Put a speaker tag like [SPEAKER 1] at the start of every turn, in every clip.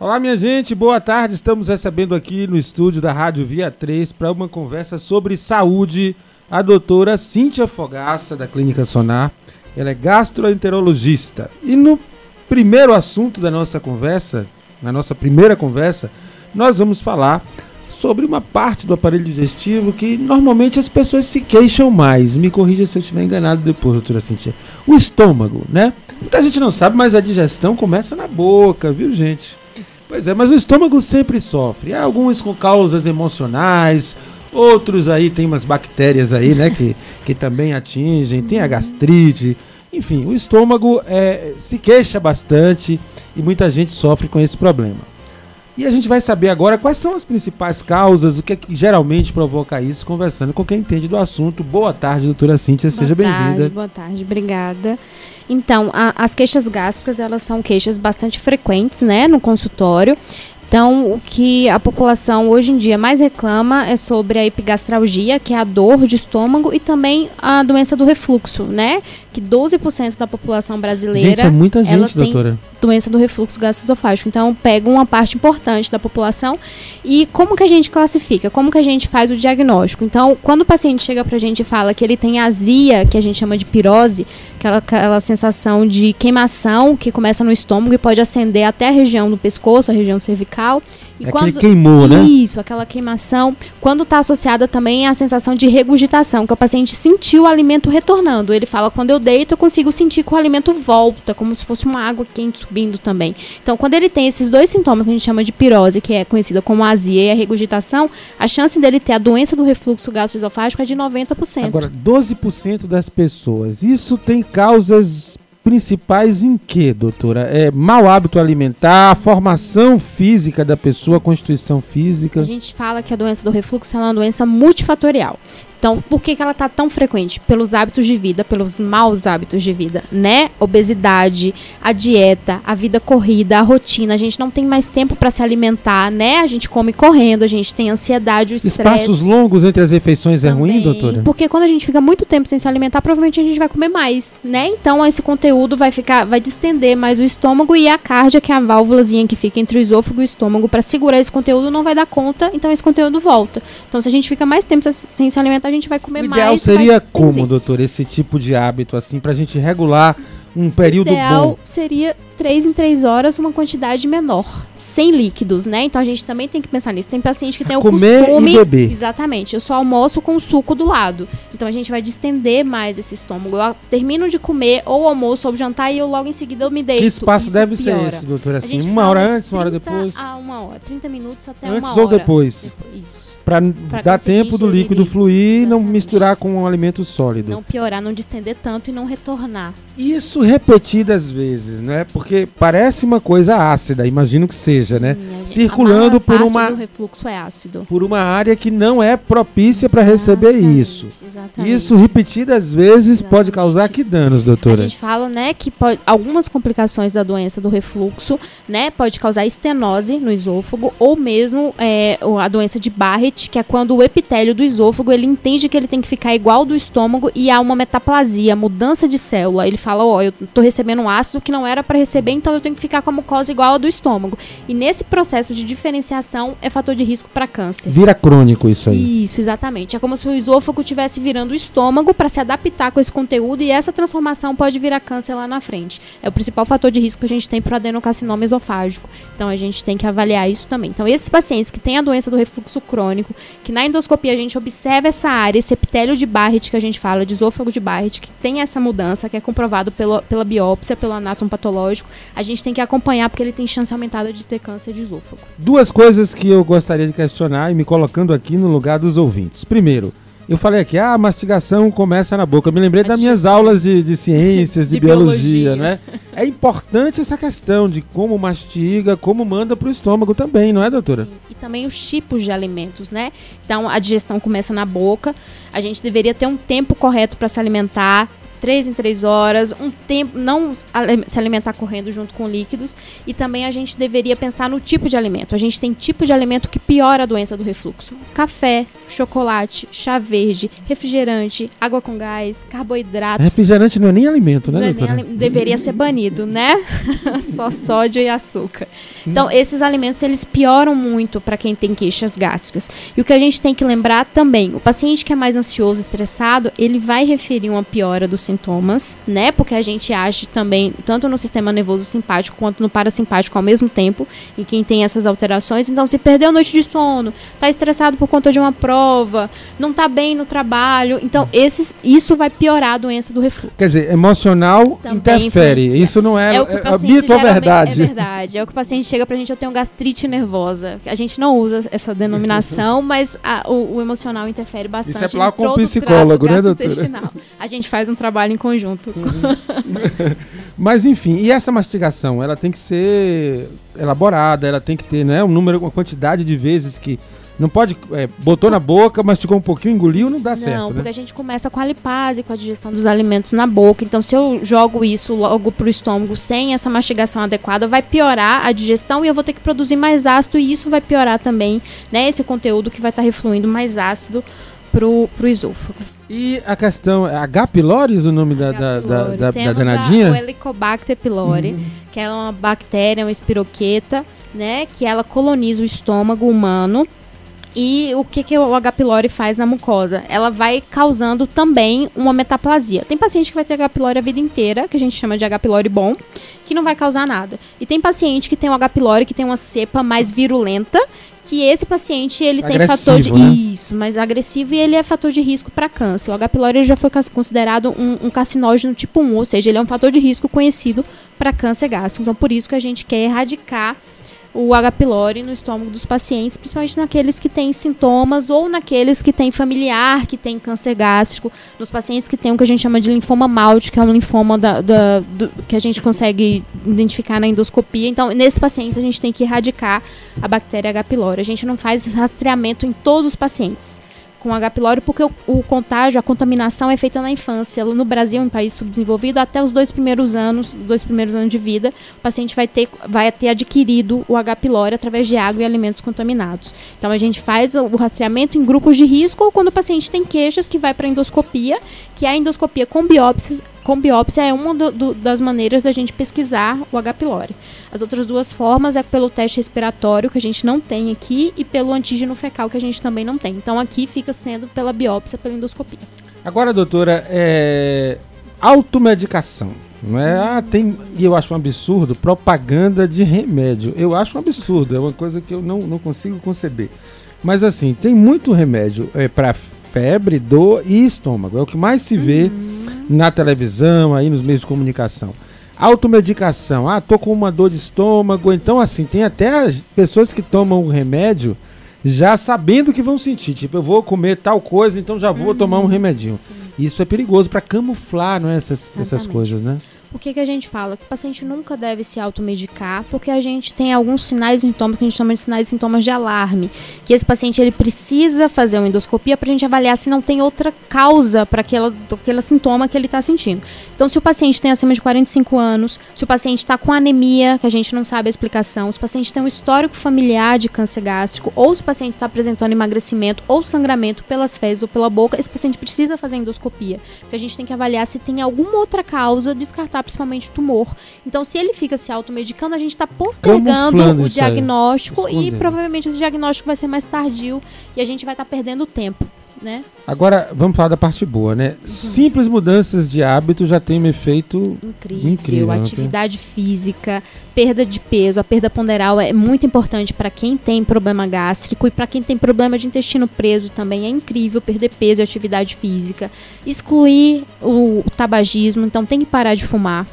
[SPEAKER 1] Olá, minha gente, boa tarde. Estamos recebendo aqui no estúdio da Rádio Via 3 para uma conversa sobre saúde a doutora Cíntia Fogaça, da Clínica Sonar. Ela é gastroenterologista. E no primeiro assunto da nossa conversa, na nossa primeira conversa, nós vamos falar sobre uma parte do aparelho digestivo que normalmente as pessoas se queixam mais. Me corrija se eu estiver enganado depois, doutora Cintia. O estômago, né? Muita gente não sabe, mas a digestão começa na boca, viu, gente? Pois é, mas o estômago sempre sofre. Há alguns com causas emocionais, outros aí tem umas bactérias aí, né, que, que também atingem, tem a gastrite. Enfim, o estômago é, se queixa bastante e muita gente sofre com esse problema. E a gente vai saber agora quais são as principais causas, o que, é que geralmente provoca isso, conversando com quem entende do assunto. Boa tarde, doutora Cíntia,
[SPEAKER 2] boa
[SPEAKER 1] seja bem-vinda.
[SPEAKER 2] Boa tarde, obrigada. Então, a, as queixas gástricas, elas são queixas bastante frequentes, né, no consultório. Então, o que a população hoje em dia mais reclama é sobre a epigastralgia, que é a dor de estômago, e também a doença do refluxo, né? Que 12% da população brasileira.
[SPEAKER 1] Gente, é muita gente, ela doutora.
[SPEAKER 2] Doença do refluxo gastroesofágico. Então, pega uma parte importante da população. E como que a gente classifica? Como que a gente faz o diagnóstico? Então, quando o paciente chega pra gente e fala que ele tem azia, que a gente chama de pirose, aquela, aquela sensação de queimação que começa no estômago e pode acender até a região do pescoço, a região cervical.
[SPEAKER 1] E é quando, queimou,
[SPEAKER 2] isso,
[SPEAKER 1] né?
[SPEAKER 2] Isso, aquela queimação. Quando está associada também à sensação de regurgitação, que o paciente sentiu o alimento retornando. Ele fala, quando eu deito, eu consigo sentir que o alimento volta, como se fosse uma água quente subindo também. Então, quando ele tem esses dois sintomas que a gente chama de pirose, que é conhecida como azia e a regurgitação, a chance dele ter a doença do refluxo gastroesofágico é de 90%.
[SPEAKER 1] Agora, 12% das pessoas, isso tem causas principais em que, doutora? É mau hábito alimentar, formação física da pessoa, constituição física?
[SPEAKER 2] A gente fala que a doença do refluxo é uma doença multifatorial. Então, por que, que ela está tão frequente? Pelos hábitos de vida, pelos maus hábitos de vida, né? Obesidade, a dieta, a vida corrida, a rotina. A gente não tem mais tempo para se alimentar, né? A gente come correndo, a gente tem ansiedade, o estresse.
[SPEAKER 1] Espaços longos entre as refeições é ruim, doutora?
[SPEAKER 2] Porque quando a gente fica muito tempo sem se alimentar, provavelmente a gente vai comer mais, né? Então, esse conteúdo vai ficar, vai distender mais o estômago e a cárdia, que é a válvulazinha que fica entre o esôfago e o estômago, para segurar esse conteúdo, não vai dar conta, então esse conteúdo volta. Então, se a gente fica mais tempo sem se alimentar, a gente vai comer
[SPEAKER 1] o
[SPEAKER 2] mais.
[SPEAKER 1] O ideal seria como, doutor, esse tipo de hábito, assim, pra gente regular um período
[SPEAKER 2] o ideal
[SPEAKER 1] bom?
[SPEAKER 2] seria três em três horas uma quantidade menor, sem líquidos, né? Então a gente também tem que pensar nisso. Tem paciente que tem o
[SPEAKER 1] Comer
[SPEAKER 2] costume.
[SPEAKER 1] E beber.
[SPEAKER 2] Exatamente. Eu só almoço com suco do lado. Então a gente vai distender mais esse estômago. Eu termino de comer ou almoço ou jantar e eu logo em seguida eu me deito.
[SPEAKER 1] Que espaço
[SPEAKER 2] Isso
[SPEAKER 1] deve
[SPEAKER 2] piora.
[SPEAKER 1] ser esse, doutor? Assim, uma hora antes, uma hora depois?
[SPEAKER 2] Ah, uma hora. 30 minutos até
[SPEAKER 1] antes
[SPEAKER 2] uma hora.
[SPEAKER 1] ou depois?
[SPEAKER 2] Isso
[SPEAKER 1] para dar tempo do líquido fluir e não misturar com um alimento sólido.
[SPEAKER 2] Não piorar, não distender tanto e não retornar.
[SPEAKER 1] Isso repetidas vezes, né? Porque parece uma coisa ácida, imagino que seja, né?
[SPEAKER 2] Sim,
[SPEAKER 1] Circulando por uma
[SPEAKER 2] refluxo é ácido.
[SPEAKER 1] Por uma área que não é propícia para receber isso.
[SPEAKER 2] Exatamente.
[SPEAKER 1] Isso repetidas vezes exatamente. pode causar que danos, doutora?
[SPEAKER 2] A gente fala, né, que pode, algumas complicações da doença do refluxo, né, pode causar estenose no esôfago ou mesmo é, a doença de Barrett que é quando o epitélio do esôfago ele entende que ele tem que ficar igual do estômago e há uma metaplasia, mudança de célula. Ele fala, ó, oh, eu tô recebendo um ácido que não era para receber, então eu tenho que ficar com a mucosa igual a do estômago. E nesse processo de diferenciação é fator de risco para câncer.
[SPEAKER 1] Vira crônico isso aí.
[SPEAKER 2] Isso, exatamente. É como se o esôfago estivesse virando o estômago para se adaptar com esse conteúdo e essa transformação pode virar câncer lá na frente. É o principal fator de risco que a gente tem para o adenocarcinoma esofágico. Então a gente tem que avaliar isso também. Então esses pacientes que têm a doença do refluxo crônico que na endoscopia a gente observa essa área, esse epitélio de Barrett que a gente fala, de esôfago de Barrett, que tem essa mudança, que é comprovado pelo, pela biópsia, pelo anátomo patológico, a gente tem que acompanhar porque ele tem chance aumentada de ter câncer de esôfago.
[SPEAKER 1] Duas coisas que eu gostaria de questionar e me colocando aqui no lugar dos ouvintes. Primeiro, eu falei aqui, ah, a mastigação começa na boca. Eu me lembrei das minhas aulas de, de ciências, de, de biologia, biologia, né? É importante essa questão de como mastiga, como manda para o estômago também, não é, doutora? Sim.
[SPEAKER 2] E também os tipos de alimentos, né? Então, a digestão começa na boca. A gente deveria ter um tempo correto para se alimentar três em três horas, um tempo, não se alimentar correndo junto com líquidos. E também a gente deveria pensar no tipo de alimento. A gente tem tipo de alimento que piora a doença do refluxo: café, chocolate, chá verde, refrigerante, água com gás, carboidratos.
[SPEAKER 1] Refrigerante não é nem alimento, né,
[SPEAKER 2] é nem, Deveria ser banido, né? Só sódio e açúcar. Então, esses alimentos eles pioram muito para quem tem queixas gástricas. E o que a gente tem que lembrar também, o paciente que é mais ansioso, estressado, ele vai referir uma piora dos sintomas, né? Porque a gente age também tanto no sistema nervoso simpático quanto no parasimpático ao mesmo tempo, em quem tem essas alterações. Então, se perdeu noite de sono, tá estressado por conta de uma prova, não tá bem no trabalho, então esses, isso vai piorar a doença do refluxo.
[SPEAKER 1] Quer dizer, emocional também interfere. Influencia. Isso não é, é, o que o é, mito ou verdade?
[SPEAKER 2] É verdade. É o que o paciente chega pra gente, eu tenho gastrite nervosa. A gente não usa essa denominação, mas a, o, o, emocional interfere bastante.
[SPEAKER 1] Isso é lá com o psicólogo, né, doutora?
[SPEAKER 2] A gente faz um trabalho em conjunto.
[SPEAKER 1] Uhum. mas enfim, e essa mastigação, ela tem que ser elaborada, ela tem que ter, né, um número, uma quantidade de vezes que não pode. É, botou na boca, mastigou um pouquinho, engoliu, não dá
[SPEAKER 2] não,
[SPEAKER 1] certo.
[SPEAKER 2] Não,
[SPEAKER 1] né?
[SPEAKER 2] porque a gente começa com a lipase, com a digestão dos alimentos na boca. Então, se eu jogo isso logo pro estômago sem essa mastigação adequada, vai piorar a digestão e eu vou ter que produzir mais ácido, e isso vai piorar também, né? Esse conteúdo que vai estar tá refluindo mais ácido pro, pro esôfago.
[SPEAKER 1] E a questão, é H. pylori o nome da, da, da, da, da danadinha?
[SPEAKER 2] A, o Helicobacter pylori, uhum. que é uma bactéria, uma espiroqueta, né? Que ela coloniza o estômago humano e o que, que o H. pylori faz na mucosa? Ela vai causando também uma metaplasia. Tem paciente que vai ter H. pylori a vida inteira, que a gente chama de H. pylori bom, que não vai causar nada. E tem paciente que tem o H. pylori que tem uma cepa mais virulenta, que esse paciente ele agressivo, tem fator de né? isso, mais agressivo e ele é fator de risco para câncer. O H. pylori já foi considerado um, um, carcinógeno tipo 1, ou seja, ele é um fator de risco conhecido para câncer gástrico. Então, por isso que a gente quer erradicar o H. pylori no estômago dos pacientes, principalmente naqueles que têm sintomas ou naqueles que têm familiar, que tem câncer gástrico, nos pacientes que têm o que a gente chama de linfoma malte, que é um linfoma da, da, do, que a gente consegue identificar na endoscopia. Então, nesses pacientes, a gente tem que erradicar a bactéria H. pylori. A gente não faz rastreamento em todos os pacientes com H. pylori porque o, o, contágio, a contaminação é feita na infância. No Brasil, um país subdesenvolvido, até os dois primeiros anos, dois primeiros anos de vida, o paciente vai ter, vai ter adquirido o H. pylori através de água e alimentos contaminados. Então a gente faz o, rastreamento em grupos de risco ou quando o paciente tem queixas que vai para endoscopia, que é a endoscopia com biópsias com biópsia é uma do, do, das maneiras da gente pesquisar o H. pylori. As outras duas formas é pelo teste respiratório, que a gente não tem aqui, e pelo antígeno fecal, que a gente também não tem. Então aqui fica sendo pela biópsia, pela endoscopia.
[SPEAKER 1] Agora, doutora, é... automedicação. Não é? Ah, tem. E eu acho um absurdo propaganda de remédio. Eu acho um absurdo, é uma coisa que eu não, não consigo conceber. Mas assim, tem muito remédio é, para febre, dor e estômago. É o que mais se vê. Uhum na televisão, aí nos meios de comunicação. Automedicação, ah, tô com uma dor de estômago, então assim, tem até as pessoas que tomam o remédio já sabendo que vão sentir, tipo, eu vou comer tal coisa, então já vou uhum. tomar um remedinho. Sim. Isso é perigoso para camuflar, não é, essas, essas coisas, né?
[SPEAKER 2] O que, que a gente fala? Que o paciente nunca deve se automedicar, porque a gente tem alguns sinais e sintomas que a gente chama de sinais e sintomas de alarme. Que esse paciente ele precisa fazer uma endoscopia para a gente avaliar se não tem outra causa para aquele sintoma que ele está sentindo. Então, se o paciente tem acima de 45 anos, se o paciente está com anemia, que a gente não sabe a explicação, se o paciente tem um histórico familiar de câncer gástrico, ou se o paciente está apresentando emagrecimento ou sangramento pelas fezes ou pela boca, esse paciente precisa fazer endoscopia. Porque a gente tem que avaliar se tem alguma outra causa descartada tratar principalmente tumor. Então, se ele fica se automedicando, a gente está postergando o diagnóstico e provavelmente esse diagnóstico vai ser mais tardio e a gente vai estar tá perdendo tempo. Né?
[SPEAKER 1] Agora, vamos falar da parte boa, né? Uhum. Simples mudanças de hábito já tem um efeito incrível. incrível
[SPEAKER 2] atividade física, perda de peso, a perda ponderal é muito importante para quem tem problema gástrico e para quem tem problema de intestino preso também é incrível perder peso e atividade física. Excluir o tabagismo, então tem que parar de fumar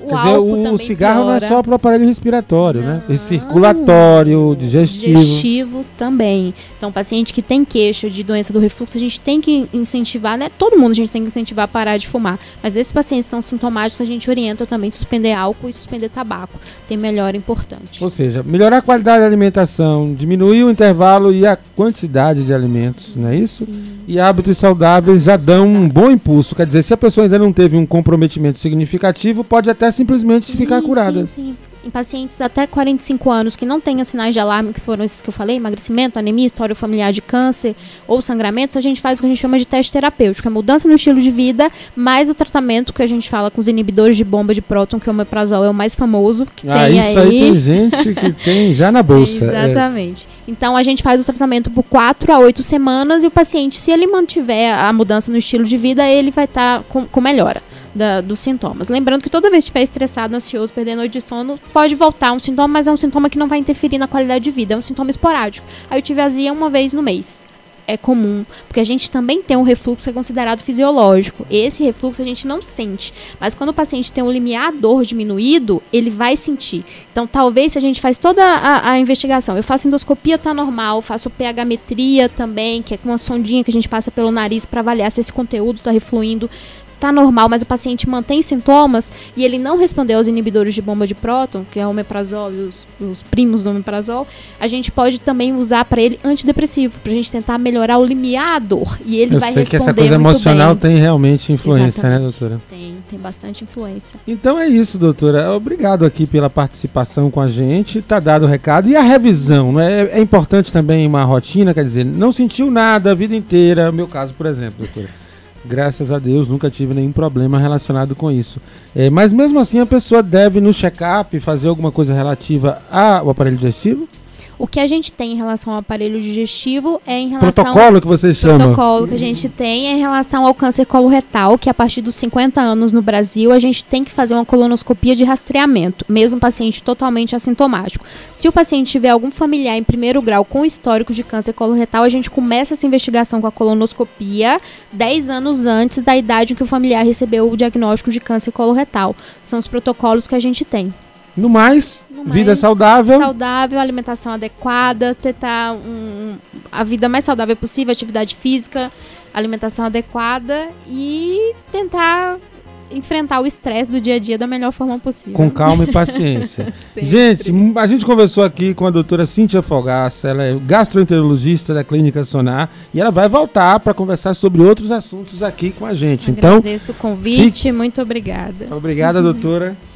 [SPEAKER 2] O
[SPEAKER 1] Quer dizer, o, cigarro não é
[SPEAKER 2] piora.
[SPEAKER 1] só para o aparelho respiratório, né?
[SPEAKER 2] Não.
[SPEAKER 1] E circulatório, digestivo.
[SPEAKER 2] digestivo também. Então, paciente que tem queixa de doença do refluxo, a gente tem que incentivar, né? Todo mundo a gente tem que incentivar a parar de fumar. Mas esses pacientes são sintomáticos, a gente orienta também de suspender álcool e suspender tabaco. Tem melhora importante.
[SPEAKER 1] Ou seja, melhorar a qualidade da alimentação, diminuir o intervalo e a quantidade de alimentos, não é isso? E hábitos saudáveis já dão um bom impulso. Quer dizer, se a pessoa ainda não teve um comprometimento significativo, pode até simplesmente
[SPEAKER 2] Sim,
[SPEAKER 1] ficar curada.
[SPEAKER 2] Sim, sim. Em pacientes até 45 anos que não tenham sinais de alarme, que foram esses que eu falei, emagrecimento, anemia, história familiar de câncer ou sangramentos, a gente faz o que a gente chama de teste terapêutico, é mudança no estilo de vida, mais o tratamento que a gente fala com os inibidores de bomba de próton, que o omeprazol é o mais famoso que
[SPEAKER 1] Ah,
[SPEAKER 2] tem
[SPEAKER 1] isso aí tem gente que tem já na bolsa. É.
[SPEAKER 2] Exatamente. Então a gente faz o tratamento por 4 a 8 semanas e o paciente, se ele mantiver a mudança no estilo de vida, ele vai estar com, com melhora da- dos sintomas. Lembrando que toda vez que estiver estressado, ansioso, perdendo noite de sono, pode voltar um sintoma, mas é um sintoma que não vai interferir na qualidade de vida, é um sintoma esporádico. Aí eu tive azia uma vez no mês. É comum, porque a gente também tem um refluxo que é considerado fisiológico. Esse refluxo a gente não sente, mas quando o paciente tem um limiar dor diminuído, ele vai sentir. Então, talvez se a gente faz toda a, a investigação, eu faço endoscopia, tá normal, faço pH-metria também, que é com uma sondinha que a gente passa pelo nariz para avaliar se esse conteúdo tá refluindo, tá normal, mas o paciente mantém sintomas e ele não respondeu aos inibidores de bomba de próton, que é o omeprazol e os, os primos do omeprazol, a gente pode também usar para ele antidepressivo, pra gente tentar melhorar o limiar dor. E ele
[SPEAKER 1] Eu
[SPEAKER 2] vai
[SPEAKER 1] sei que essa coisa emocional
[SPEAKER 2] bem.
[SPEAKER 1] tem realmente influência, né,
[SPEAKER 2] Exatamente.
[SPEAKER 1] doutora?
[SPEAKER 2] Tem, tem bastante influência.
[SPEAKER 1] Então é isso, doutora. Obrigado aqui pela participação com a gente. Tá dado o recado. E a revisão, não é? É importante também uma rotina, quer dizer, não sentiu nada a vida inteira. Meu caso, por exemplo, doutora. Graças a Deus, nunca tive nenhum problema relacionado com isso. É, mas mesmo assim, a pessoa deve no check-up fazer alguma coisa relativa ao aparelho digestivo?
[SPEAKER 2] O que a gente tem em relação ao aparelho digestivo é em relação
[SPEAKER 1] Protocolo que vocês chamam?
[SPEAKER 2] protocolo que a gente tem é em relação ao câncer coloretal, que a partir dos 50 anos no Brasil, a gente tem que fazer uma colonoscopia de rastreamento, mesmo paciente totalmente assintomático. Se o paciente tiver algum familiar em primeiro grau com histórico de câncer coloretal, a gente começa essa investigação com a colonoscopia 10 anos antes da idade em que o familiar recebeu o diagnóstico de câncer coloretal. São os protocolos que a gente tem.
[SPEAKER 1] No mais,
[SPEAKER 2] No
[SPEAKER 1] vida
[SPEAKER 2] mais,
[SPEAKER 1] saudável.
[SPEAKER 2] saudável, alimentação adequada, tentar um- a vida mais saudável possível, atividade física, alimentação adequada e tentar enfrentar o estresse do dia a dia da melhor forma possível.
[SPEAKER 1] Com calma e paciência. Gente, a gente conversou aqui com a doutora Cíntia Fogaça, ela é gastroenterologista da Clínica Sonar e ela vai voltar para conversar sobre outros assuntos aqui com a gente. Então,
[SPEAKER 2] Agradeço o convite, muito obrigada.
[SPEAKER 1] obrigada, doutora.